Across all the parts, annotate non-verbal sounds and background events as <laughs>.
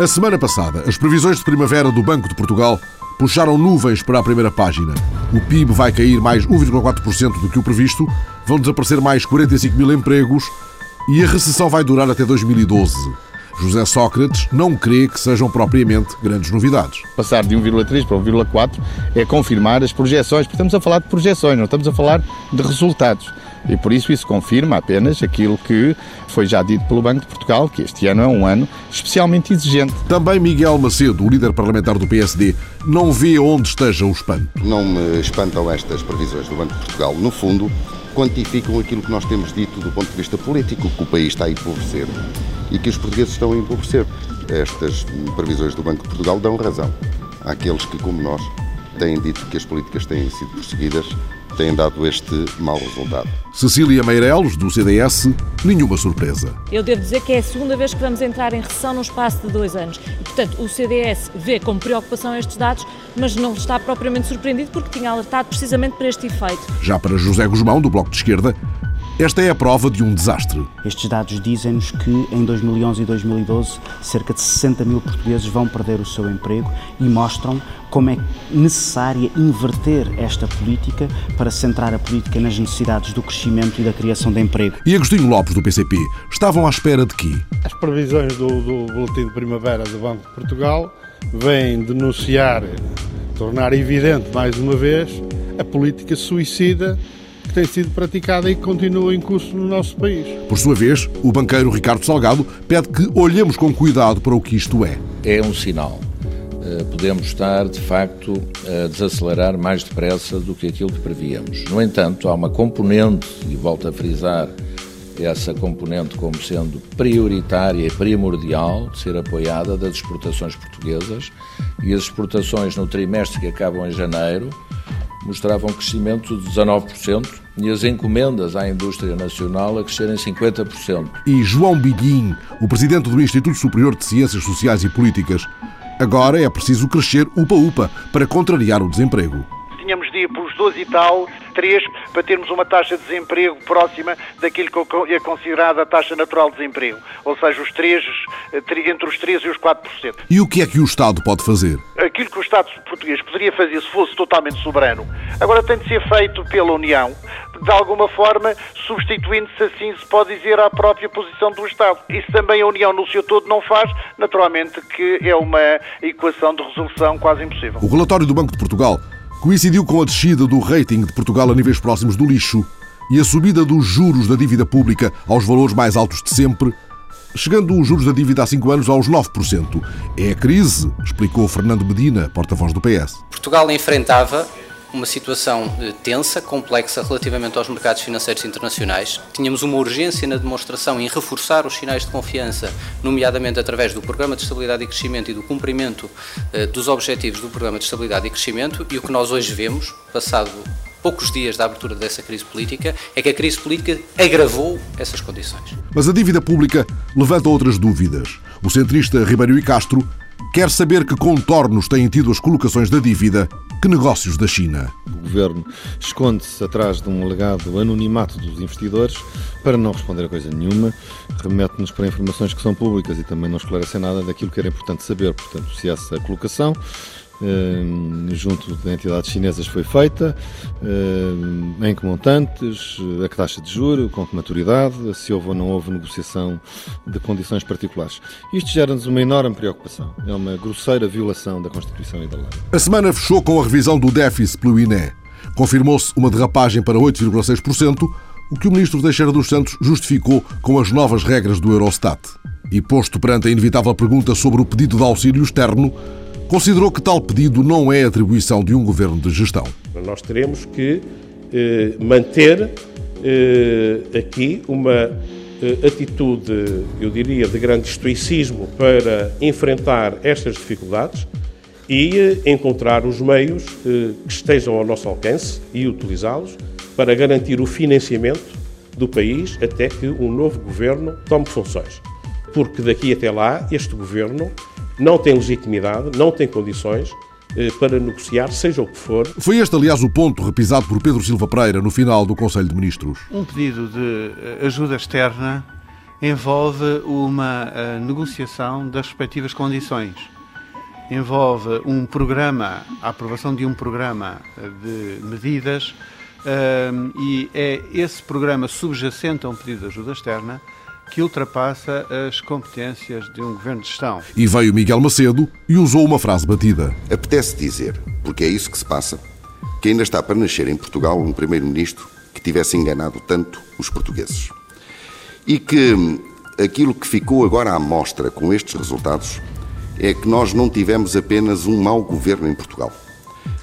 A semana passada, as previsões de primavera do Banco de Portugal puxaram nuvens para a primeira página. O PIB vai cair mais 1,4% do que o previsto, vão desaparecer mais 45 mil empregos e a recessão vai durar até 2012. José Sócrates não crê que sejam propriamente grandes novidades. Passar de 1,3 para 1,4 é confirmar as projeções, porque estamos a falar de projeções, não estamos a falar de resultados. E por isso isso confirma apenas aquilo que foi já dito pelo Banco de Portugal, que este ano é um ano especialmente exigente. Também Miguel Macedo, o líder parlamentar do PSD, não vê onde esteja o espanto. Não me espantam estas previsões do Banco de Portugal. No fundo, quantificam aquilo que nós temos dito do ponto de vista político, que o país está a empobrecer e que os portugueses estão a empobrecer. Estas previsões do Banco de Portugal dão razão àqueles que, como nós, têm dito que as políticas têm sido perseguidas têm dado este mau resultado. Cecília Meireles, do CDS, nenhuma surpresa. Eu devo dizer que é a segunda vez que vamos entrar em recessão num espaço de dois anos. E, portanto, o CDS vê com preocupação estes dados, mas não está propriamente surpreendido porque tinha alertado precisamente para este efeito. Já para José Guzmão, do Bloco de Esquerda, esta é a prova de um desastre. Estes dados dizem-nos que em 2011 e 2012 cerca de 60 mil portugueses vão perder o seu emprego e mostram como é necessária inverter esta política para centrar a política nas necessidades do crescimento e da criação de emprego. E Agostinho Lopes, do PCP, estavam à espera de quê? As previsões do, do Boletim de Primavera do Banco de Portugal vêm denunciar, tornar evidente mais uma vez, a política suicida que tem sido praticada e que continua em curso no nosso país. Por sua vez, o banqueiro Ricardo Salgado pede que olhemos com cuidado para o que isto é. É um sinal. Eh, podemos estar, de facto, a desacelerar mais depressa do que aquilo que prevíamos. No entanto, há uma componente, e volto a frisar essa componente como sendo prioritária e primordial de ser apoiada das exportações portuguesas e as exportações no trimestre que acabam em janeiro mostravam um crescimento de 19% e as encomendas à indústria nacional a crescerem 50%. E João Biguim, o presidente do Instituto Superior de Ciências Sociais e Políticas, agora é preciso crescer upa-upa para contrariar o desemprego tínhamos de ir pelos 12 e tal, 3, para termos uma taxa de desemprego próxima daquilo que é considerada a taxa natural de desemprego. Ou seja, os 3, entre os 3 e os 4%. E o que é que o Estado pode fazer? Aquilo que o Estado português poderia fazer se fosse totalmente soberano, agora tem de ser feito pela União, de alguma forma substituindo-se, assim se pode dizer, à própria posição do Estado. Isso também a União no seu todo não faz, naturalmente que é uma equação de resolução quase impossível. O relatório do Banco de Portugal coincidiu com a descida do rating de Portugal a níveis próximos do lixo e a subida dos juros da dívida pública aos valores mais altos de sempre, chegando os juros da dívida há cinco anos aos 9%. É a crise, explicou Fernando Medina, porta-voz do PS. Portugal enfrentava uma situação eh, tensa, complexa relativamente aos mercados financeiros internacionais. Tínhamos uma urgência na demonstração em reforçar os sinais de confiança, nomeadamente através do Programa de Estabilidade e Crescimento e do cumprimento eh, dos objetivos do Programa de Estabilidade e Crescimento. E o que nós hoje vemos, passado poucos dias da abertura dessa crise política, é que a crise política agravou essas condições. Mas a dívida pública levanta outras dúvidas. O centrista Ribeiro e Castro quer saber que contornos têm tido as colocações da dívida que negócios da China? O governo esconde-se atrás de um alegado anonimato dos investidores para não responder a coisa nenhuma, remete-nos para informações que são públicas e também não esclarece nada daquilo que era importante saber. Portanto, se essa colocação junto de entidades chinesas foi feita, eh, em que montantes, a que taxa de juro, com que maturidade, se houve ou não houve negociação de condições particulares. Isto gera-nos uma enorme preocupação. É uma grosseira violação da Constituição e da lei. A semana fechou com a revisão do déficit pelo INE. Confirmou-se uma derrapagem para 8,6%, o que o ministro Teixeira dos Santos justificou com as novas regras do Eurostat. E posto perante a inevitável pergunta sobre o pedido de auxílio externo, considerou que tal pedido não é atribuição de um governo de gestão. Nós teremos que eh, manter eh, aqui uma eh, atitude, eu diria, de grande estoicismo para enfrentar estas dificuldades e eh, encontrar os meios eh, que estejam ao nosso alcance e utilizá-los para garantir o financiamento do país até que um novo governo tome funções. Porque daqui até lá, este governo não tem legitimidade, não tem condições eh, para negociar, seja o que for. Foi este, aliás, o ponto repisado por Pedro Silva Pereira no final do Conselho de Ministros. Um pedido de eh, ajuda externa envolve uma uh, negociação das respectivas condições. Envolve um programa, a aprovação de um programa de medidas e é esse programa subjacente a um pedido de ajuda externa que ultrapassa as competências de um governo de gestão. E veio Miguel Macedo e usou uma frase batida. Apetece dizer, porque é isso que se passa, que ainda está para nascer em Portugal um primeiro-ministro que tivesse enganado tanto os portugueses. E que aquilo que ficou agora à mostra com estes resultados é que nós não tivemos apenas um mau governo em Portugal.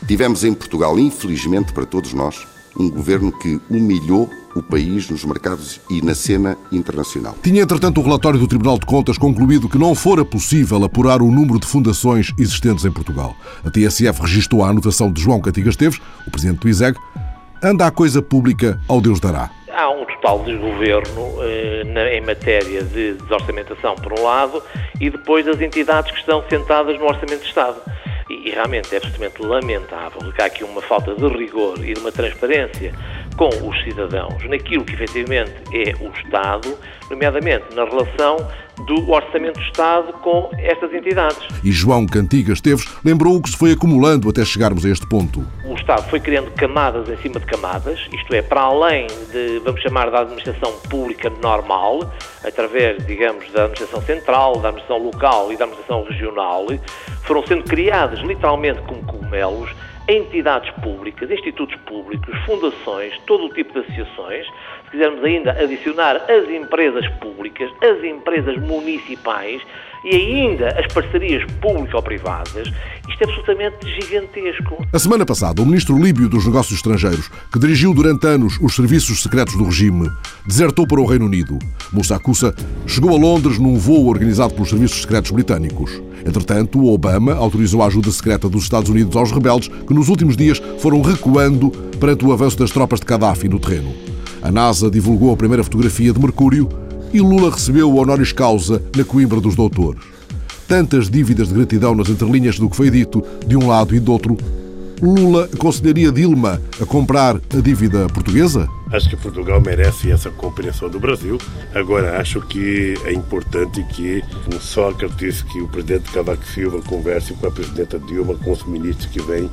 Tivemos em Portugal, infelizmente para todos nós, um governo que humilhou o país nos mercados e na cena internacional. Tinha, entretanto, o relatório do Tribunal de Contas concluído que não fora possível apurar o número de fundações existentes em Portugal. A TSF registrou a anotação de João Cantigas Teves, o presidente do ISEG. Anda a coisa pública ao Deus dará. Há um total desgoverno eh, em matéria de desorçamentação, por um lado, e depois as entidades que estão sentadas no Orçamento de Estado. E, e realmente é absolutamente lamentável que há aqui uma falta de rigor e de uma transparência com os cidadãos naquilo que efetivamente é o Estado, nomeadamente na relação do Orçamento do Estado com estas entidades. E João Cantigas Teves lembrou o que se foi acumulando até chegarmos a este ponto. O Estado foi criando camadas em cima de camadas, isto é, para além de, vamos chamar, da administração pública normal, através, digamos, da administração central, da administração local e da administração regional, foram sendo criadas literalmente como cogumelos entidades públicas, institutos públicos, fundações, todo o tipo de associações, se quisermos ainda adicionar as empresas públicas, as empresas municipais e ainda as parcerias público-privadas, isto é absolutamente gigantesco. A semana passada, o ministro líbio dos Negócios Estrangeiros, que dirigiu durante anos os serviços secretos do regime, desertou para o Reino Unido. Moussa Koussa chegou a Londres num voo organizado pelos serviços secretos britânicos. Entretanto, o Obama autorizou a ajuda secreta dos Estados Unidos aos rebeldes que nos últimos dias foram recuando perante o avanço das tropas de Gaddafi no terreno. A NASA divulgou a primeira fotografia de Mercúrio e Lula recebeu o honoris causa na Coimbra dos Doutores. Tantas dívidas de gratidão nas entrelinhas do que foi dito de um lado e do outro. Lula aconselharia Dilma a comprar a dívida portuguesa? Acho que Portugal merece essa compreensão do Brasil. Agora, acho que é importante que um Sócrates, que o presidente Cavaco Silva converse com a presidenta Dilma, com os ministros que vêm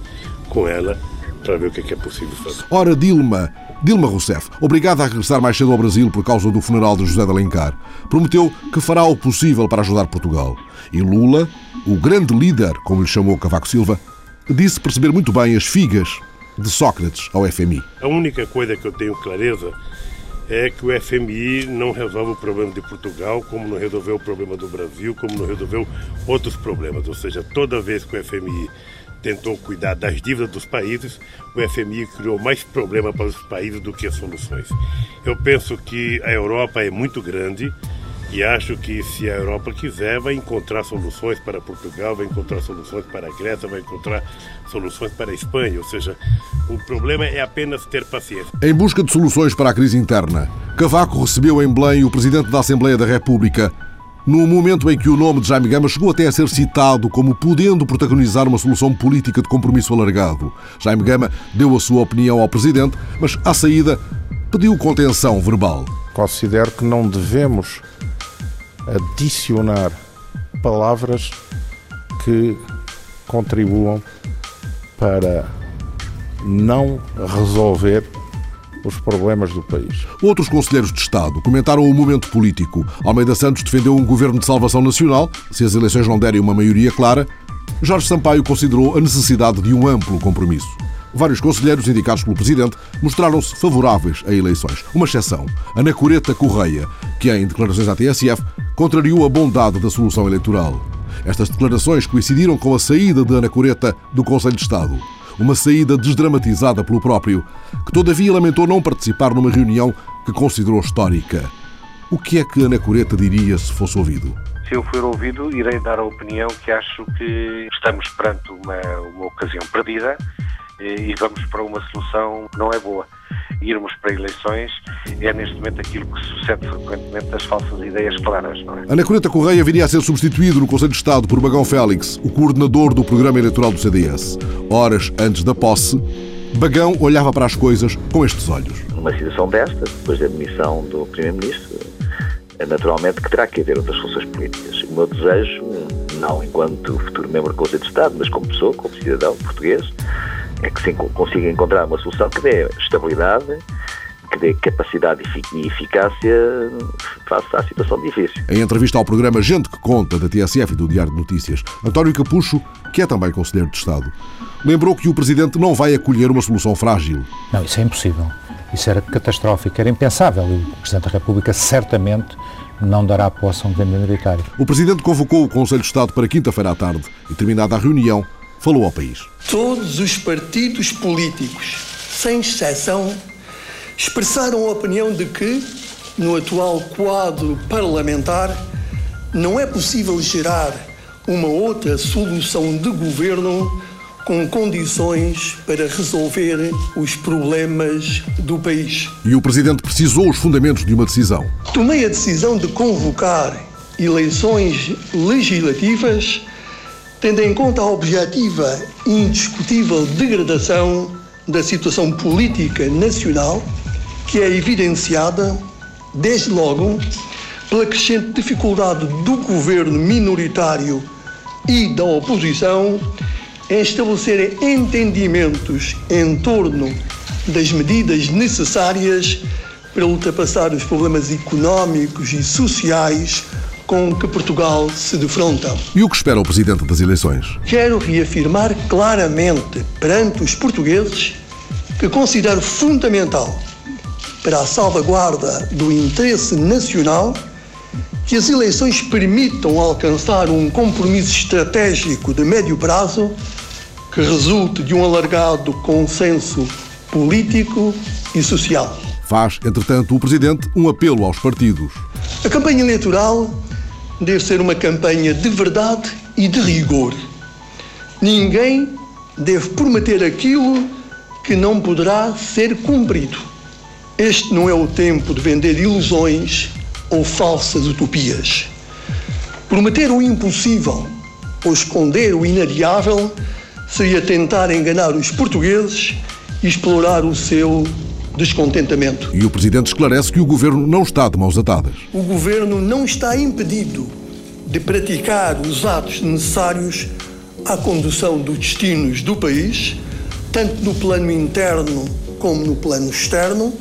com ela, para ver o que é, que é possível fazer. Ora, Dilma, Dilma Rousseff, obrigada a regressar mais cedo ao Brasil por causa do funeral de José de Alencar, prometeu que fará o possível para ajudar Portugal. E Lula, o grande líder, como lhe chamou Cavaco Silva, disse perceber muito bem as figas de Sócrates ao FMI. A única coisa que eu tenho clareza é que o FMI não resolve o problema de Portugal, como não resolveu o problema do Brasil, como não resolveu outros problemas. Ou seja, toda vez que o FMI tentou cuidar das dívidas dos países, o FMI criou mais problema para os países do que soluções. Eu penso que a Europa é muito grande e acho que se a Europa quiser, vai encontrar soluções para Portugal, vai encontrar soluções para a Grécia, vai encontrar soluções para a Espanha. Ou seja, o problema é apenas ter paciência. Em busca de soluções para a crise interna, Cavaco recebeu em Belém o Presidente da Assembleia da República, no momento em que o nome de Jaime Gama chegou até a ser citado como podendo protagonizar uma solução política de compromisso alargado. Jaime Gama deu a sua opinião ao Presidente, mas à saída pediu contenção verbal. Considero que não devemos adicionar palavras que contribuam para não resolver os problemas do país. Outros conselheiros de Estado comentaram o momento político. Almeida Santos defendeu um governo de salvação nacional, se as eleições não derem uma maioria clara. Jorge Sampaio considerou a necessidade de um amplo compromisso. Vários conselheiros indicados pelo Presidente mostraram-se favoráveis a eleições. Uma exceção, Ana Coreta Correia, que em declarações à TSF contrariou a bondade da solução eleitoral. Estas declarações coincidiram com a saída de Ana Coreta do Conselho de Estado uma saída desdramatizada pelo próprio, que todavia lamentou não participar numa reunião que considerou histórica. O que é que Ana Coreta diria se fosse ouvido? Se eu for ouvido, irei dar a opinião que acho que estamos perante uma, uma ocasião perdida eh, e vamos para uma solução que não é boa irmos para eleições é neste momento aquilo que sucede frequentemente das falsas ideias claras. Não é? Ana Coreta Correia viria a ser substituído no Conselho de Estado por Bagão Félix, o coordenador do programa eleitoral do CDS. Horas antes da posse, Bagão olhava para as coisas com estes olhos. Numa situação desta, depois da demissão do Primeiro-Ministro, naturalmente que terá que haver outras soluções políticas. O meu desejo, não enquanto futuro membro do Conselho de Estado, mas como pessoa, como cidadão português, é que se consiga encontrar uma solução que dê estabilidade, que dê capacidade e eficácia face à situação difícil. Em entrevista ao programa Gente que Conta, da TSF e do Diário de Notícias, António Capucho, que é também Conselheiro de Estado, lembrou que o Presidente não vai acolher uma solução frágil. Não, isso é impossível. Isso era catastrófico, era impensável. E o Presidente da República certamente não dará posse a um governo minoritário. O Presidente convocou o Conselho de Estado para quinta-feira à tarde e, terminada a reunião, falou ao país. Todos os partidos políticos, sem exceção, expressaram a opinião de que, no atual quadro parlamentar, não é possível gerar uma outra solução de governo com condições para resolver os problemas do país. E o Presidente precisou os fundamentos de uma decisão. Tomei a decisão de convocar eleições legislativas, tendo em conta a objetiva e indiscutível degradação da situação política nacional, que é evidenciada, desde logo, pela crescente dificuldade do governo minoritário e da oposição em estabelecer entendimentos em torno das medidas necessárias para ultrapassar os problemas económicos e sociais com que Portugal se defronta. E o que espera o Presidente das eleições? Quero reafirmar claramente perante os portugueses que considero fundamental para a salvaguarda do interesse nacional que as eleições permitam alcançar um compromisso estratégico de médio prazo que resulte de um alargado consenso político e social. Faz, entretanto, o Presidente um apelo aos partidos. A campanha eleitoral deve ser uma campanha de verdade e de rigor. Ninguém deve prometer aquilo que não poderá ser cumprido. Este não é o tempo de vender ilusões ou falsas utopias. Prometer o impossível ou esconder o inadiável seria tentar enganar os portugueses e explorar o seu descontentamento. E o Presidente esclarece que o Governo não está de mãos atadas. O Governo não está impedido de praticar os atos necessários à condução dos destinos do país, tanto no plano interno como no plano externo,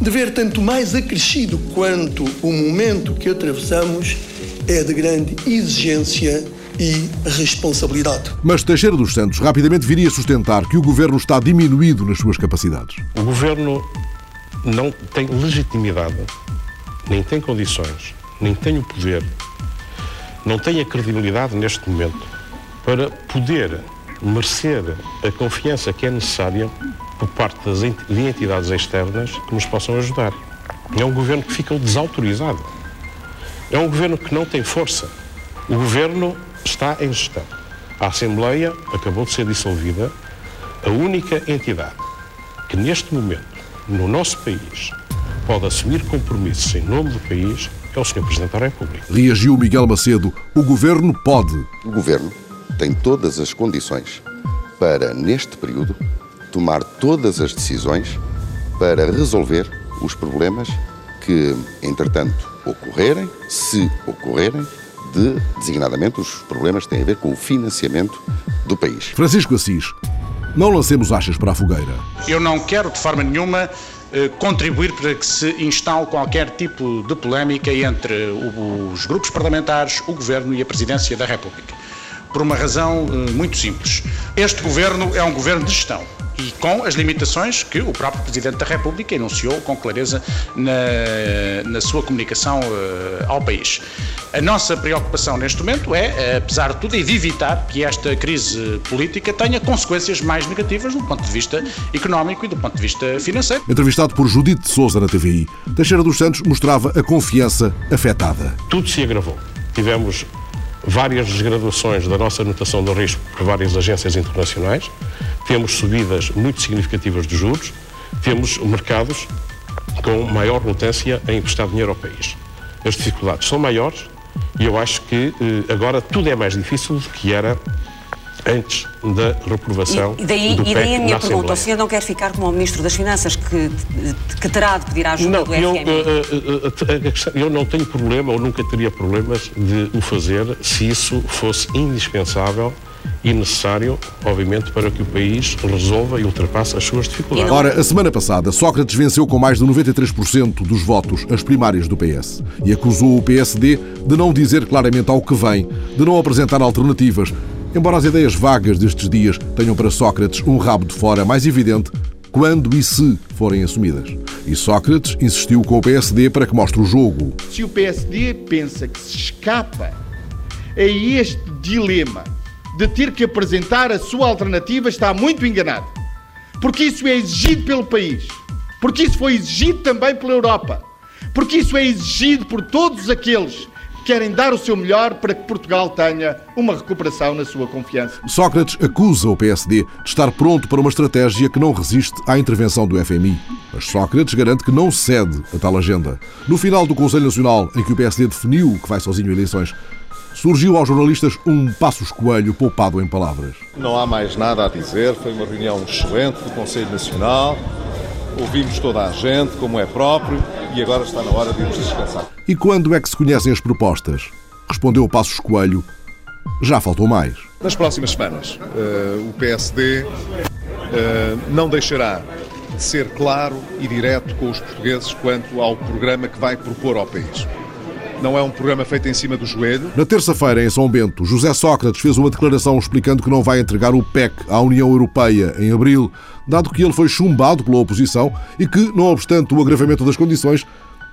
de ver tanto mais acrescido quanto o momento que atravessamos é de grande exigência e responsabilidade. Mas Teixeira dos Santos rapidamente viria sustentar que o governo está diminuído nas suas capacidades. O governo não tem legitimidade, nem tem condições, nem tem o poder, não tem a credibilidade neste momento para poder merecer a confiança que é necessária por parte das de entidades externas que nos possam ajudar. É um governo que ficou desautorizado. É um governo que não tem força. O governo está em gestão. A Assembleia acabou de ser dissolvida. A única entidade que neste momento, no nosso país, pode assumir compromissos em nome do país é o Sr. Presidente da República. Reagiu Miguel Macedo. O governo pode. O governo tem todas as condições para, neste período, tomar todas as decisões para resolver os problemas que, entretanto, ocorrerem, se ocorrerem, de, designadamente, os problemas que têm a ver com o financiamento do país. Francisco Assis, não lancemos achas para a fogueira. Eu não quero, de forma nenhuma, eh, contribuir para que se instale qualquer tipo de polémica entre os grupos parlamentares, o Governo e a Presidência da República. Por uma razão eh, muito simples. Este Governo é um Governo de gestão e com as limitações que o próprio Presidente da República enunciou com clareza na, na sua comunicação uh, ao país. A nossa preocupação neste momento é, apesar de tudo, é de evitar que esta crise política tenha consequências mais negativas do ponto de vista económico e do ponto de vista financeiro. Entrevistado por Judite de Souza na TVI, Teixeira dos Santos mostrava a confiança afetada. Tudo se agravou. Tivemos várias desgraduações da nossa anotação de risco por várias agências internacionais, temos subidas muito significativas de juros, temos mercados com maior relutância em emprestar dinheiro ao país. As dificuldades são maiores e eu acho que eh, agora tudo é mais difícil do que era antes da reprovação e, daí, do e daí a minha pergunta: o senhor não quer ficar como o Ministro das Finanças que, que terá de pedir a ajuda não, do eu, FMI? Uh, uh, eu não tenho problema ou nunca teria problemas de o fazer se isso fosse indispensável e necessário, obviamente, para que o país resolva e ultrapasse as suas dificuldades. Ora, a semana passada, Sócrates venceu com mais de 93% dos votos as primárias do PS e acusou o PSD de não dizer claramente ao que vem, de não apresentar alternativas, embora as ideias vagas destes dias tenham para Sócrates um rabo de fora mais evidente quando e se forem assumidas. E Sócrates insistiu com o PSD para que mostre o jogo. Se o PSD pensa que se escapa a este dilema de ter que apresentar a sua alternativa está muito enganado. Porque isso é exigido pelo país. Porque isso foi exigido também pela Europa. Porque isso é exigido por todos aqueles que querem dar o seu melhor para que Portugal tenha uma recuperação na sua confiança. Sócrates acusa o PSD de estar pronto para uma estratégia que não resiste à intervenção do FMI. Mas Sócrates garante que não cede a tal agenda. No final do Conselho Nacional, em que o PSD definiu que vai sozinho a eleições, surgiu aos jornalistas um Passos Coelho poupado em palavras. Não há mais nada a dizer, foi uma reunião excelente do Conselho Nacional, ouvimos toda a gente, como é próprio, e agora está na hora de irmos descansar. E quando é que se conhecem as propostas? Respondeu Passos Coelho. Já faltou mais. Nas próximas semanas, uh, o PSD uh, não deixará de ser claro e direto com os portugueses quanto ao programa que vai propor ao país. Não é um programa feito em cima do joelho. Na terça-feira, em São Bento, José Sócrates fez uma declaração explicando que não vai entregar o PEC à União Europeia em abril, dado que ele foi chumbado pela oposição e que, não obstante o agravamento das condições,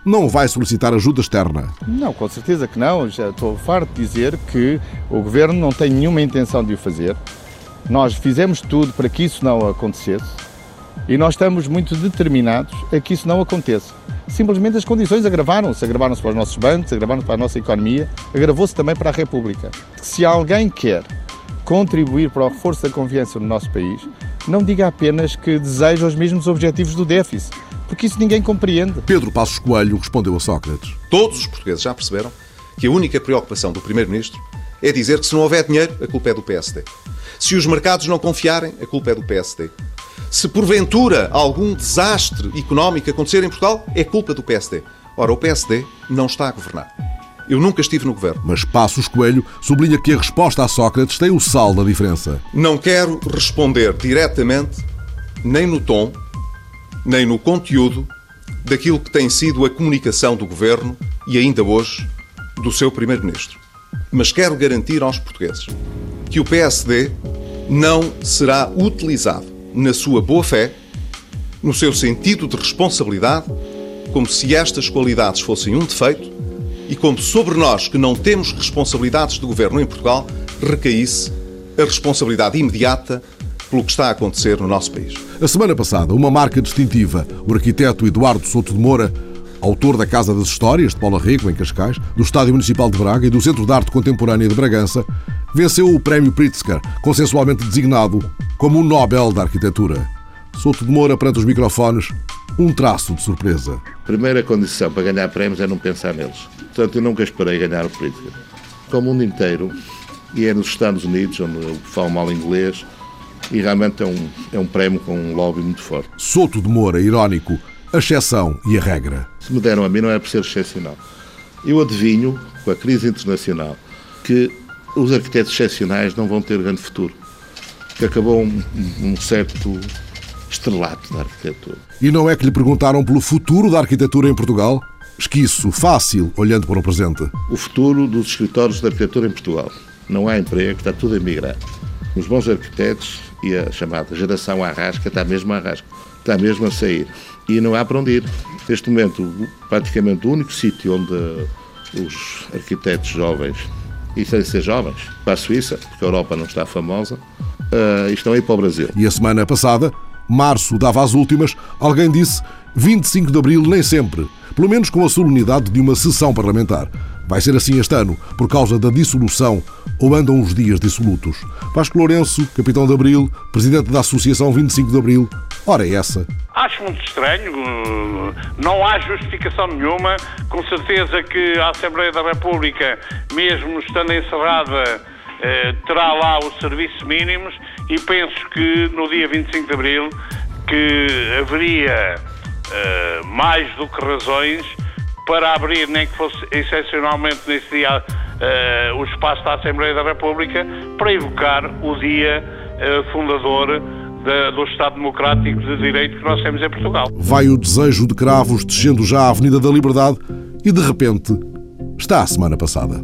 não vai solicitar ajuda externa. Não, com certeza que não. Já estou farto de dizer que o Governo não tem nenhuma intenção de o fazer. Nós fizemos tudo para que isso não acontecesse e nós estamos muito determinados a que isso não aconteça. Simplesmente as condições agravaram-se. Agravaram-se para os nossos bancos, agravaram-se para a nossa economia, agravou-se também para a República. Se alguém quer contribuir para o reforço da confiança no nosso país, não diga apenas que deseja os mesmos objetivos do déficit, porque isso ninguém compreende. Pedro Passos Coelho respondeu a Sócrates. Todos os portugueses já perceberam que a única preocupação do Primeiro-Ministro é dizer que se não houver dinheiro, a culpa é do PSD. Se os mercados não confiarem, a culpa é do PSD. Se porventura algum desastre económico acontecer em Portugal, é culpa do PSD. Ora, o PSD não está a governar. Eu nunca estive no governo. Mas Passos Coelho sublinha que a resposta a Sócrates tem o sal da diferença. Não quero responder diretamente, nem no tom, nem no conteúdo daquilo que tem sido a comunicação do governo e ainda hoje do seu primeiro-ministro. Mas quero garantir aos portugueses que o PSD não será utilizado na sua boa-fé, no seu sentido de responsabilidade, como se estas qualidades fossem um defeito e como sobre nós, que não temos responsabilidades de governo em Portugal, recaísse a responsabilidade imediata pelo que está a acontecer no nosso país. A semana passada, uma marca distintiva, o arquiteto Eduardo Souto de Moura, autor da Casa das Histórias, de Paula Rego, em Cascais, do Estádio Municipal de Braga e do Centro de Arte Contemporânea de Bragança, venceu o Prémio Pritzker, consensualmente designado como o Nobel da Arquitetura. Souto de Moura, perante os microfones, um traço de surpresa. Primeira condição para ganhar prémios é não pensar neles. Portanto, eu nunca esperei ganhar o Pritzker. Para o mundo inteiro, e é nos Estados Unidos, onde eu falo mal inglês, e realmente é um, é um prémio com um lobby muito forte. Souto de Moura, irónico, a exceção e a regra. Se me deram a mim, não é por ser excepcional. Eu adivinho, com a crise internacional, que os arquitetos excepcionais não vão ter grande futuro. Que acabou um, um certo estrelato da arquitetura. E não é que lhe perguntaram pelo futuro da arquitetura em Portugal? Esquiço, fácil, olhando para o presente. O futuro dos escritórios de arquitetura em Portugal. Não há emprego, está tudo a migrar. Os bons arquitetos e a chamada geração arrasca está mesmo a arrasca, está mesmo a sair. E não há para onde ir. Neste momento, praticamente o único sítio onde os arquitetos jovens, e sem ser jovens, para a Suíça, porque a Europa não está famosa, uh, estão aí para o Brasil. E a semana passada, março dava as últimas, alguém disse 25 de abril nem sempre, pelo menos com a solenidade de uma sessão parlamentar. Vai ser assim este ano, por causa da dissolução, ou andam os dias dissolutos. Vasco Lourenço, capitão de Abril, presidente da Associação 25 de Abril, ora é essa. Acho muito estranho, não há justificação nenhuma. Com certeza que a Assembleia da República, mesmo estando encerrada, terá lá os serviços mínimos e penso que no dia 25 de Abril que haveria eh, mais do que razões para abrir, nem que fosse excepcionalmente nesse dia, eh, o espaço da Assembleia da República para evocar o dia eh, fundador da- do Estado Democrático de Direito que nós temos em Portugal. Vai o desejo de cravos descendo já a Avenida da Liberdade e, de repente, está a semana passada.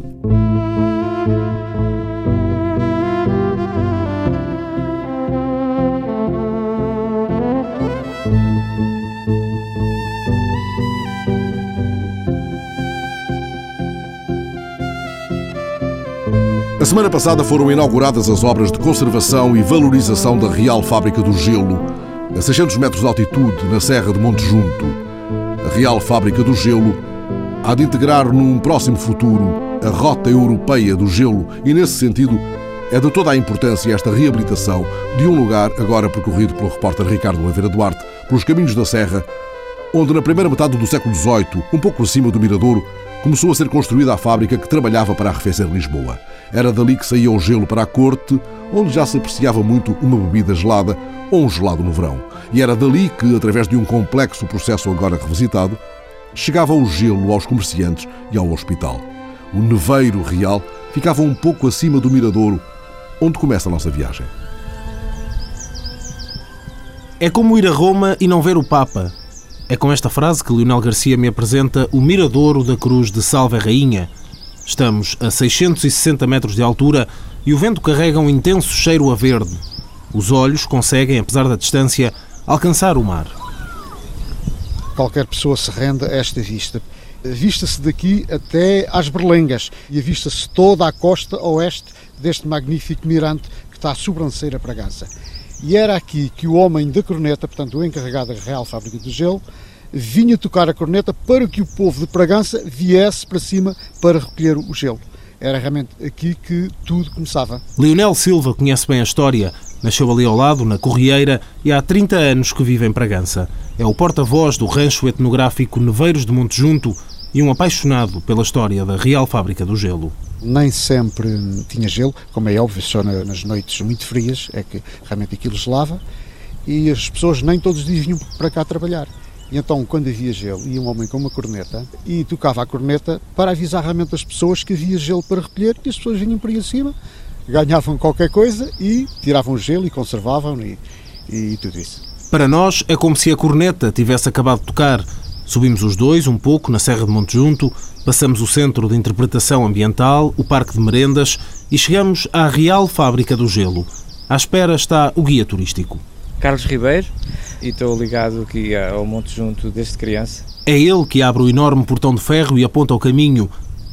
A semana passada foram inauguradas as obras de conservação e valorização da Real Fábrica do Gelo, a 600 metros de altitude, na Serra de Monte Junto. A Real Fábrica do Gelo há de integrar num próximo futuro a rota europeia do gelo e, nesse sentido, é de toda a importância esta reabilitação de um lugar agora percorrido pelo repórter Ricardo Oliveira Duarte pelos caminhos da Serra, onde na primeira metade do século XVIII, um pouco acima do Miradouro, começou a ser construída a fábrica que trabalhava para arrefecer Lisboa. Era dali que saía o gelo para a corte, onde já se apreciava muito uma bebida gelada ou um gelado no verão. E era dali que, através de um complexo processo agora revisitado, chegava o gelo aos comerciantes e ao hospital. O neveiro real ficava um pouco acima do Miradouro, onde começa a nossa viagem. É como ir a Roma e não ver o Papa. É com esta frase que Leonel Garcia me apresenta o Miradouro da Cruz de Salve a Rainha. Estamos a 660 metros de altura e o vento carrega um intenso cheiro a verde. Os olhos conseguem, apesar da distância, alcançar o mar. Qualquer pessoa se rende a esta vista. Vista-se daqui até às Berlengas e avista-se toda a costa oeste deste magnífico mirante que está à sobranceira para Gaza. E era aqui que o homem da corneta, portanto o encarregado da Real Fábrica de Gelo, vinha tocar a corneta para que o povo de Pragança viesse para cima para recolher o gelo. Era realmente aqui que tudo começava. Leonel Silva conhece bem a história. Nasceu ali ao lado, na Corrieira, e há 30 anos que vive em Pragança. É o porta-voz do rancho etnográfico Neveiros de Monte Junto e um apaixonado pela história da Real Fábrica do Gelo. nem sempre tinha gelo, como é óbvio, só na- nas noites muito frias é que realmente aquilo gelava e as pessoas nem todos os dias vinham para cá trabalhar. E então, quando havia gelo, ia um homem com uma corneta e tocava a corneta para avisar realmente as pessoas que havia gelo para recolher e as pessoas vinham por aí acima, ganhavam qualquer coisa e tiravam o gelo e conservavam e, e tudo isso. Para nós é como se a corneta tivesse acabado de tocar. Subimos os dois um pouco na Serra de Monte Junto, passamos o Centro de Interpretação Ambiental, o Parque de Merendas e chegamos à Real Fábrica do Gelo. À espera está o guia turístico. Carlos Ribeiro e estou ligado aqui ao Monte Junto desde criança. É ele que abre o enorme portão de ferro e aponta o caminho.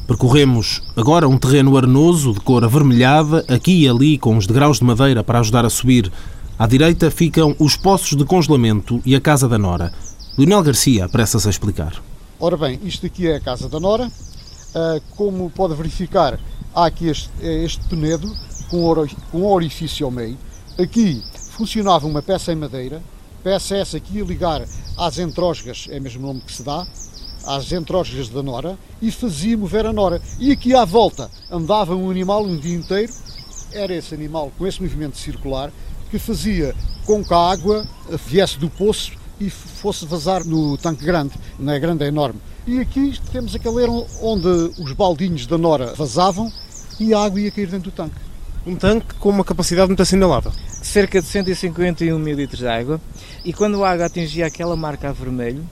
Percorremos agora um terreno arenoso de cor avermelhada, aqui e ali com os degraus de madeira para ajudar a subir. À direita ficam os poços de congelamento e a casa da Nora. Leonel Garcia apressa-se a explicar. Ora bem, isto aqui é a casa da Nora. Ah, como pode verificar, há aqui este, eh, este penedo com um orifício ao meio. Aqui funcionava uma peça em madeira, peça essa que ia ligar às entrosgas, é mesmo o nome que se dá, às entrosgas da Nora, e fazia mover a Nora. E aqui à volta andava um animal um dia inteiro, era esse animal com esse movimento circular que fazia com que a água viesse do poço e fosse vazar no tanque grande. Não é grande, é enorme. E aqui temos aquele erro onde os baldinhos da Nora vazavam e a água ia cair dentro do tanque. Um tanque com uma capacidade muito assinalável. Cerca de 151 mil litros de água e quando a água atingia aquela marca a vermelho,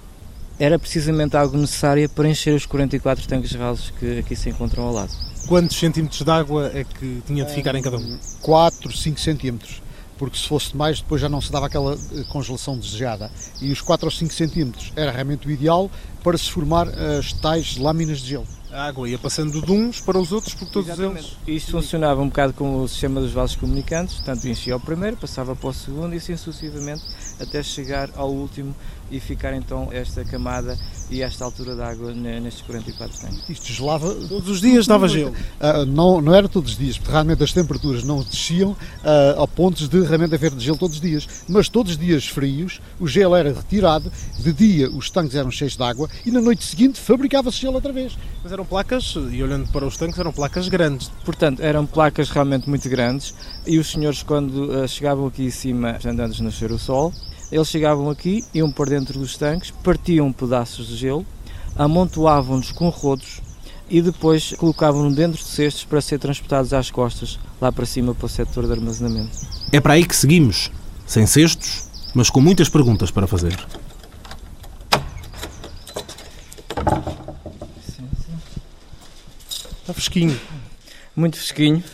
era precisamente a água necessária para encher os 44 tanques rasos que aqui se encontram ao lado. Quantos centímetros de água é que tinha de ficar em cada um? 4, 5 centímetros. Porque se fosse mais, depois já não se dava aquela eh, congelação desejada. E os 4 ou 5 centímetros era realmente o ideal para se formar as tais lâminas de gelo. A água ia passando de uns para os outros, porque todos eles. Isto funcionava um bocado como o sistema dos vasos comunicantes, portanto enchia o primeiro, passava para o segundo e assim sucessivamente, até chegar ao último e ficar então esta camada e esta altura de água nestes 44 tanques. Isto gelava todos os dias, estava gelo? Uh, não, não era todos os dias, porque realmente as temperaturas não desciam uh, a pontos de realmente haver de gelo todos os dias, mas todos os dias frios o gelo era retirado, de dia os tanques eram cheios de água e na noite seguinte fabricava-se gelo outra vez. Mas eram placas, e olhando para os tanques, eram placas grandes. Portanto, eram placas realmente muito grandes e os senhores quando uh, chegavam aqui em cima, de nascer o sol, eles chegavam aqui, iam por dentro dos tanques, partiam pedaços de gelo, amontoavam-nos com rodos e depois colocavam-no dentro de cestos para ser transportados às costas, lá para cima para o setor de armazenamento. É para aí que seguimos, sem cestos, mas com muitas perguntas para fazer. Está fresquinho. Muito fresquinho.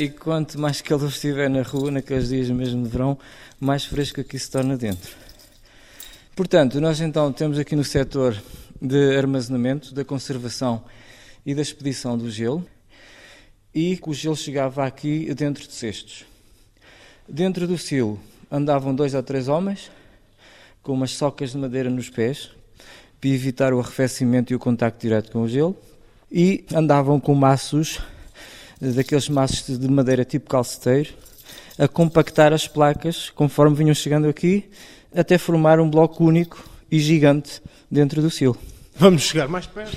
E quanto mais calor estiver na rua, naqueles dias mesmo de verão, mais fresco aqui se torna dentro. Portanto, nós então temos aqui no setor de armazenamento, da conservação e da expedição do gelo, e o gelo chegava aqui dentro de cestos. Dentro do silo andavam dois ou três homens com umas socas de madeira nos pés para evitar o arrefecimento e o contacto direto com o gelo e andavam com maços daqueles maços de madeira tipo calceteiro a compactar as placas conforme vinham chegando aqui, até formar um bloco único e gigante dentro do silo. Vamos chegar mais perto.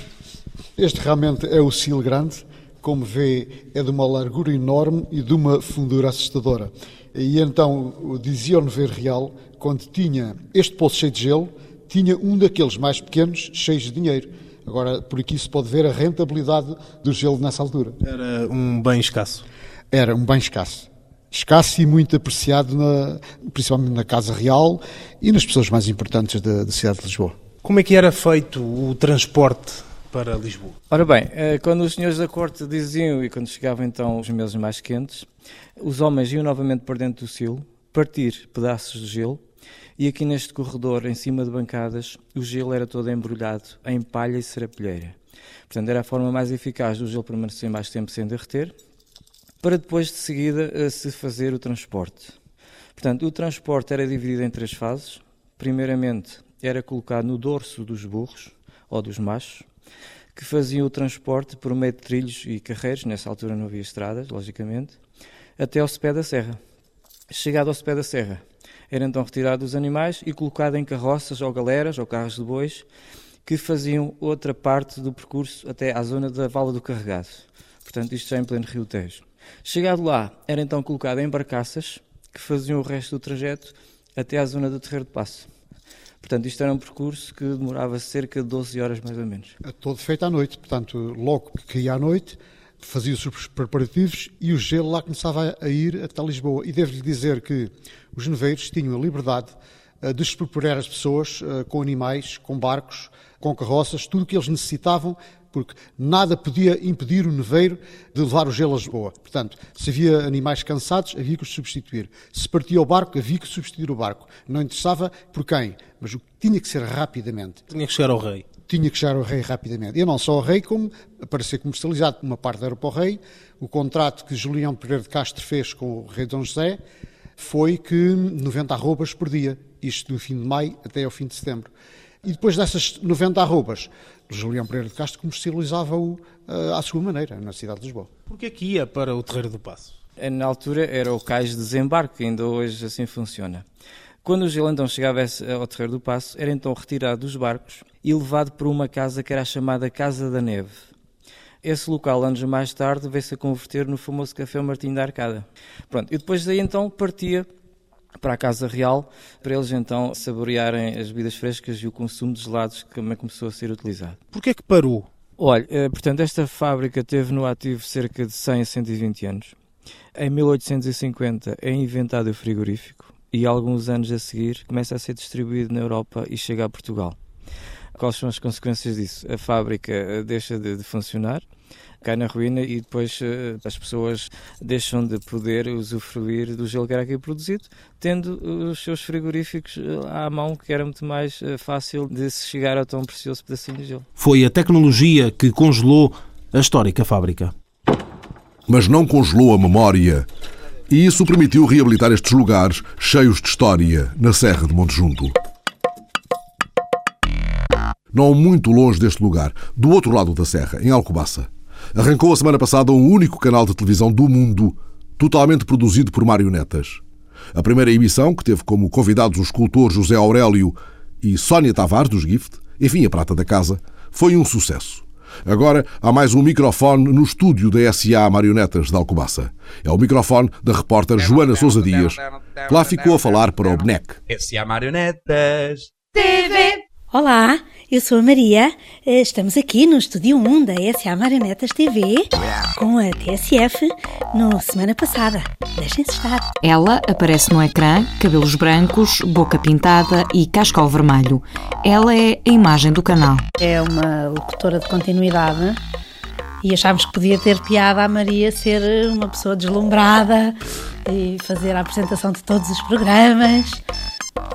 Este realmente é o silo grande, como vê, é de uma largura enorme e de uma fundura assustadora. E então dizia o Never Real, quando tinha este poço cheio de gelo, tinha um daqueles mais pequenos cheios de dinheiro. Agora, por aqui se pode ver a rentabilidade do gelo nessa altura. Era um bem escasso. Era um bem escasso escasso e muito apreciado, na, principalmente na Casa Real e nas pessoas mais importantes da, da cidade de Lisboa. Como é que era feito o transporte para Lisboa? Ora bem, eh, quando os senhores da corte diziam, e quando chegavam então os meses mais quentes, os homens iam novamente para dentro do silo, partir pedaços de gelo, e aqui neste corredor, em cima de bancadas, o gelo era todo embrulhado em palha e serapilheira. Portanto, era a forma mais eficaz do gelo permanecer mais tempo sem derreter, para depois de seguida se fazer o transporte. Portanto, o transporte era dividido em três fases. Primeiramente, era colocado no dorso dos burros ou dos machos, que faziam o transporte por meio de trilhos e carreiros, nessa altura não havia estradas, logicamente, até ao pé da serra. Chegado ao pé da serra, era então retirado os animais e colocado em carroças ou galeras ou carros de bois, que faziam outra parte do percurso até à zona da Vala do Carregado. Portanto, isto já em pleno Rio Tejo. Chegado lá, era então colocado em barcaças que faziam o resto do trajeto até à zona do Terreiro de Passo. Portanto, isto era um percurso que demorava cerca de 12 horas mais ou menos. Todo feito à noite, portanto, logo que caía à noite, fazia-se os preparativos e o gelo lá começava a ir até Lisboa. E devo-lhe dizer que os neveiros tinham a liberdade eh, de expropriar as pessoas eh, com animais, com barcos, com carroças, tudo o que eles necessitavam porque nada podia impedir o neveiro de levar o gelo a Lisboa. Portanto, se havia animais cansados, havia que os substituir. Se partia o barco, havia que substituir o barco. Não interessava por quem, mas o que tinha que ser rapidamente. Tinha que chegar ao rei. Tinha que chegar ao rei rapidamente. E não só ao rei, como para ser comercializado. Uma parte era para o rei. O contrato que Julião Pereira de Castro fez com o rei Dom José foi que 90 arrobas por dia. Isto do fim de maio até ao fim de setembro. E depois dessas 90 arrobas, Julião Pereira de Castro comercializava-o uh, à sua maneira, na cidade de Lisboa. Porquê que ia para o Terreiro do Passo? Eh, na altura era o cais de desembarque, ainda hoje assim funciona. Quando o gelo então chegava ao Terreiro do Passo, era então retirado dos barcos e levado para uma casa que era chamada Casa da Neve. Esse local, anos mais tarde, veio-se a converter no famoso Café Martim da Arcada. Pronto, e depois daí então partia para a Casa Real, para eles então saborearem as bebidas frescas e o consumo de gelados que também começou a ser utilizado. Porquê é que parou? Olha, eh, portanto, esta fábrica teve no ativo cerca de 100 a 120 anos. Em 1850 é inventado o frigorífico e alguns anos a seguir começa a ser distribuído na Europa e chega a Portugal. Quais são as consequências disso? A fábrica eh, deixa de, de funcionar, cai na ruína e depois uh, as pessoas deixam de poder usufruir do gelo que era aqui produzido, tendo os seus frigoríficos uh, à mão, que era muito mais uh, fácil de se chegar a tão precioso pedacinho de gelo. Foi a tecnologia que congelou a histórica fábrica. Mas não congelou a memória E isso permitiu reabilitar estes lugares cheios de história na Serra de Monte Junto. Não muito longe deste lugar, do outro lado da serra, em Alcobaça, arrancou a semana passada um único canal de televisão do mundo, totalmente produzido por marionetas. A primeira emissão, que teve como convidados o escultor José Aurélio e Sónia Tavares, dos Gift, enfim, a prata da casa, foi um sucesso. Agora há mais um microfone no estúdio da SA Marionetas de Alcobaça. É o microfone da repórter Joana Sousa Dias, que lá ficou a falar para o BNEC. SA Marionetas TV. Olá, eu sou a Maria. Eh, estamos aqui no Estúdio 1 da SA Marionetas TV com a TSF no semana passada. Deixem-se estar. Ela aparece no ecrã, cabelos brancos, boca pintada e cascal vermelho. Ela é a imagem do canal. É uma locutora de continuidade e achámos que podia ter piada a Maria ser uma pessoa deslumbrada e fazer a apresentação de todos os programas.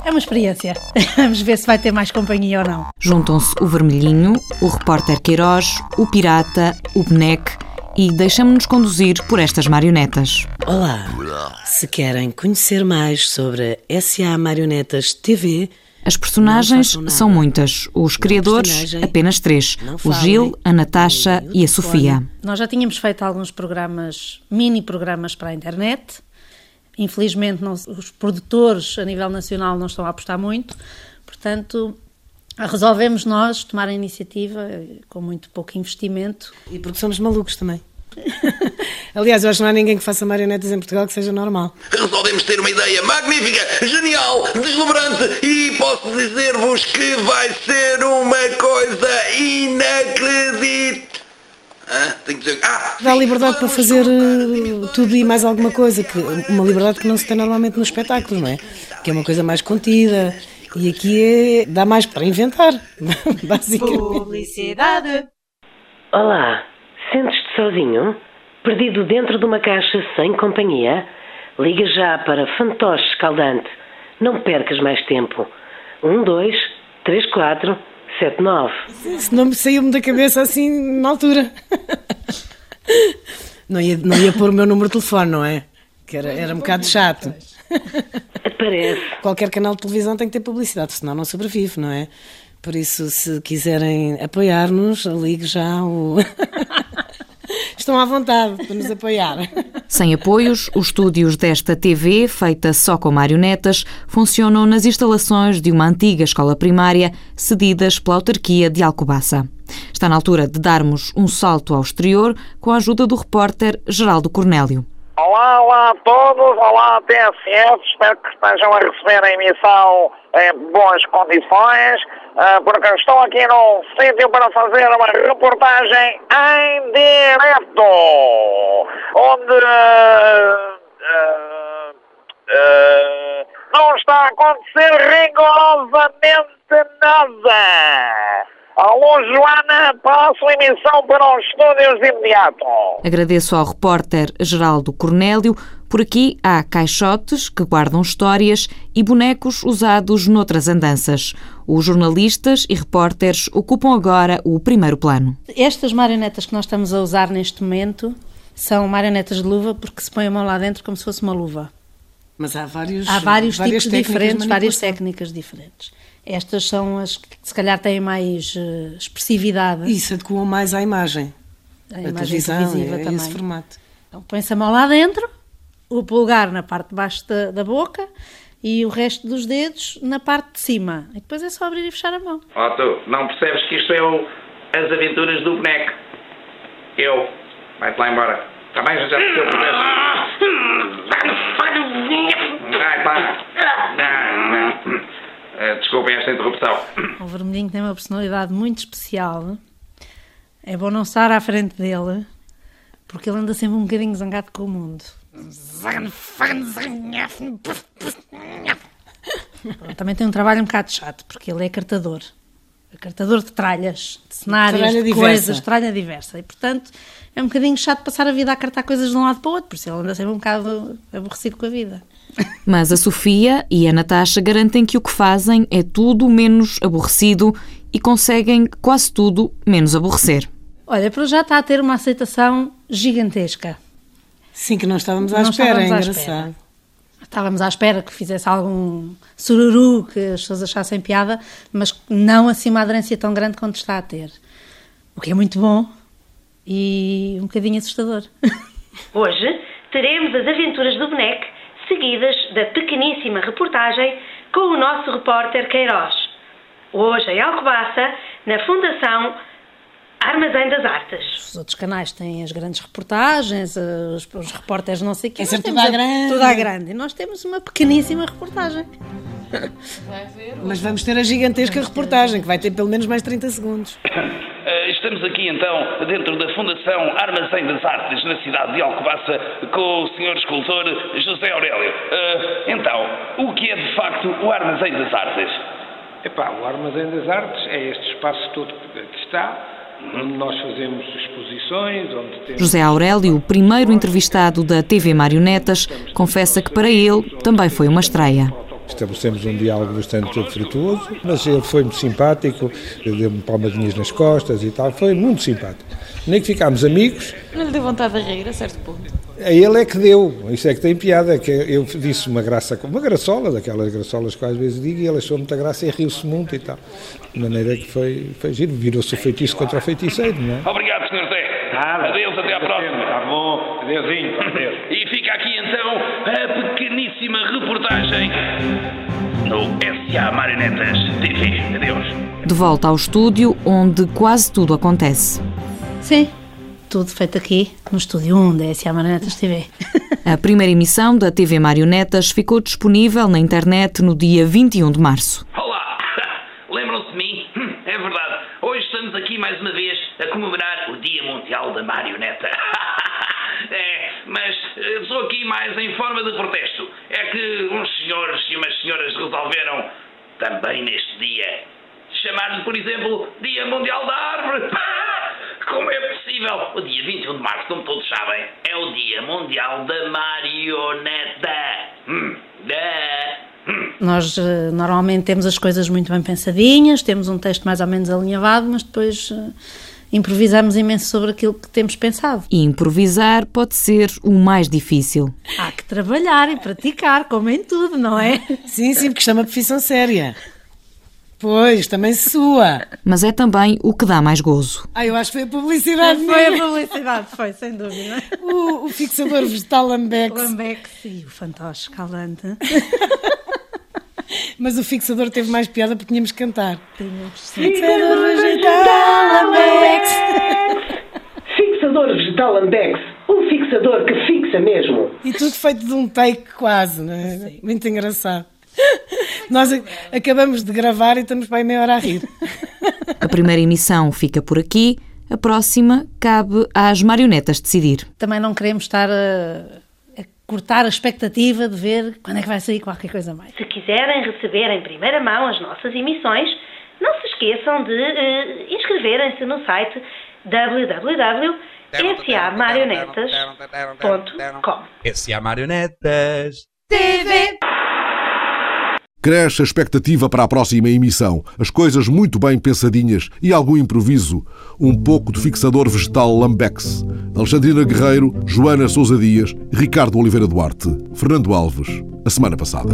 É uma experiência. <laughs> Vamos ver se vai ter mais companhia ou não. Juntam-se o Vermelhinho, o repórter Queiroz, o Pirata, o Benec e deixamos-nos conduzir por estas marionetas. Olá! Se querem conhecer mais sobre a SA Marionetas TV, as personagens são muitas, os criadores apenas três: o Gil, a Natasha e a Sofia. Nós já tínhamos feito alguns programas, mini programas para a internet. Infelizmente, não, os produtores a nível nacional não estão a apostar muito, portanto, resolvemos nós tomar a iniciativa com muito pouco investimento. E porque somos malucos também. <laughs> Aliás, eu acho que não há ninguém que faça marionetas em Portugal que seja normal. Resolvemos ter uma ideia magnífica, genial, deslumbrante e posso dizer-vos que vai ser uma coisa inacreditável. Dá liberdade para fazer uh, tudo e mais alguma coisa, que, uma liberdade que não se tem normalmente nos espetáculos, não é? Que é uma coisa mais contida. E aqui é, dá mais para inventar, <laughs> basicamente. Publicidade. Olá, sentes-te sozinho? Perdido dentro de uma caixa sem companhia? Liga já para Fantoche Escaldante. Não percas mais tempo. Um, dois, três, quatro. 79. Isso não me saiu-me da cabeça assim na altura. Não ia, não ia pôr o meu número de telefone, não é? Que era, era um bocado chato. Aparece. Qualquer canal de televisão tem que ter publicidade, senão não sobrevive, não é? Por isso, se quiserem apoiar-nos, ligue já o. <laughs> Estão à vontade para nos apoiar. <laughs> Sem apoios, os estúdios desta TV, feita só com marionetas, funcionam nas instalações de uma antiga escola primária cedidas pela autarquia de Alcobaça. Está na altura de darmos um salto ao exterior com a ajuda do repórter Geraldo Cornélio. Olá, olá a todos, olá TSF, espero que estejam a receber a emissão em boas condições, ah, porque estou aqui num sítio para fazer uma reportagem em direto, onde uh, uh, não está a acontecer rigorosamente nada. Alô, Joana, passo a emissão para os estúdios de imediato. Agradeço ao repórter Geraldo Cornélio. Por aqui há caixotes que guardam histórias e bonecos usados noutras andanças. Os jornalistas e repórteres ocupam agora o primeiro plano. Estas marionetas que nós estamos a usar neste momento são marionetas de luva porque se põe a mão lá dentro como se fosse uma luva. Mas há vários, há vários tipos diferentes, várias técnicas diferentes. Estas são as que se calhar têm mais uh, expressividade. Isso adequam mais à imagem. A, a imagem televisão, televisiva é, também. esse formato. Então põe-se a mão lá dentro, o polegar na parte de baixo da, da, boca e o resto dos dedos na parte de cima. E depois é só abrir e fechar a mão. Ó tu, não percebes que isto é o, as aventuras do boneco? Eu. Vai-te lá embora. Está bem, já te eu Vai lá. Eh, desculpem esta interrupção. O Vermelhinho tem uma personalidade muito especial. É bom não estar à frente dele, porque ele anda sempre um bocadinho zangado com o mundo. Também tem um trabalho um bocado chato, porque ele é cartador. É cartador de tralhas, de cenários, tralha de diversa. coisas, tralha diversa. E, portanto, é um bocadinho chato passar a vida a cartar coisas de um lado para o outro, por isso ele anda sempre um bocado aborrecido com a vida. Mas a Sofia e a Natasha garantem que o que fazem é tudo menos aborrecido e conseguem quase tudo menos aborrecer. Olha, para já está a ter uma aceitação gigantesca. Sim, que não estávamos à Não espera, é estávamos à engraçado. Estávamos à espera que fizesse algum sururu que as pessoas achassem piada, mas não assim uma aderência tão grande quanto está a ter. O que é muito bom e um bocadinho assustador. <laughs> Hoje teremos as aventuras do boneco seguidas da pequeníssima reportagem com o nosso repórter Queiroz. Hoje em Alcobaça, na Fundação Armazém das Artes. Os outros canais têm as grandes reportagens, os, os repórteres não sei o quê. É sempre tudo à grande. Tudo à grande. E nós temos uma pequeníssima reportagem. Mas vamos ter a gigantesca reportagem, que vai ter pelo menos mais 30 segundos. Eh, Estamos aqui então dentro da Fundação Armazém das Artes na cidade de Alcobaça com o Sr. escultor José Aurélio. Eh, Então, o que é de facto o Armazém das Artes? Epá, o Armazém das Artes é este espaço todo que está, onde nós fazemos exposições, onde temos... José Aurélio, o primeiro entrevistado da TV Marionetas, confessa que para ele também foi uma estreia. Estabelecemos um diálogo bastante frutuoso, mas ele foi muito simpático, deu-me palmadinhas nas costas e tal, foi muito simpático. Nem que ficámos amigos, Não lhe deu vontade de rir a certo ponto. a ele é que deu, isso é que tem piada, é que eu disse uma graça, uma graçola, daquelas graçolas que às vezes digo, e ele achou muita graça e riu-se muito e tal. De maneira que foi, foi giro, virou-se o feitiço contra o feiticeiro, não é? Obrigado, Sr. Zé. Adeus, até à próxima. Tá bom, adeusinho, adeus. A pequeníssima reportagem no SA Marionetas TV. Adeus. De volta ao estúdio, onde quase tudo acontece. Sim, tudo feito aqui no estúdio 1 da SA Marionetas TV. A primeira emissão da TV Marionetas ficou disponível na internet no dia 21 de março. Olá! Lembram-se de mim? Hum, É verdade. Hoje estamos aqui mais uma vez a comemorar o Dia Mundial da Marioneta. É, mas eh, sou em forma de protesto. É que uns senhores e umas senhoras resolveram, também neste dia, chamar-lhe, por exemplo, Dia Mundial da Árvore. <laughs> Como é possível? O dia 21 de março, como todos sabem, é o Dia Mundial da Marioneta. Hum, da... Nós eh, normalmente temos as coisas muito bem pensadinhas, temos um texto mais ou menos alinhavado, mas depois eh, improvisamos imenso sobre aquilo que temos pensado. E improvisar pode ser o mais difícil. Há que trabalhar e praticar, como em tudo, não é? Sim, sim, porque isto é uma profissão séria. Pois, também sua. Mas é também o que dá mais gozo. Ah, eu acho que foi a publicidade. Foi a publicidade, foi, sem dúvida. O, o fixador vegetal Lambex. Lambex e o fantoche escalante. <laughs> Mas o fixador teve mais piada porque tínhamos que cantar. Fixador vegetal Ambex. Fixador vegetal Ambex. Um fixador que fixa mesmo. E tudo feito de um take quase, não é? Muito engraçado. Nós acabamos de gravar e estamos bem meia hora a rir. <laughs> A primeira emissão fica por aqui, a próxima cabe às marionetas decidir. Também não queremos estar cortar a expectativa de ver quando é que vai sair qualquer coisa mais. Se quiserem receber em primeira mão as nossas emissões, não se esqueçam de eh, inscreverem-se no site www.samarionetas.com. SA Marionetas. TV. Cresce a expectativa para a próxima emissão. As coisas muito bem pensadinhas e algum improviso. Um pouco de fixador vegetal Lambex. Alexandrina Guerreiro, Joana Sousa Dias, Ricardo Oliveira Duarte, Fernando Alves. A semana passada.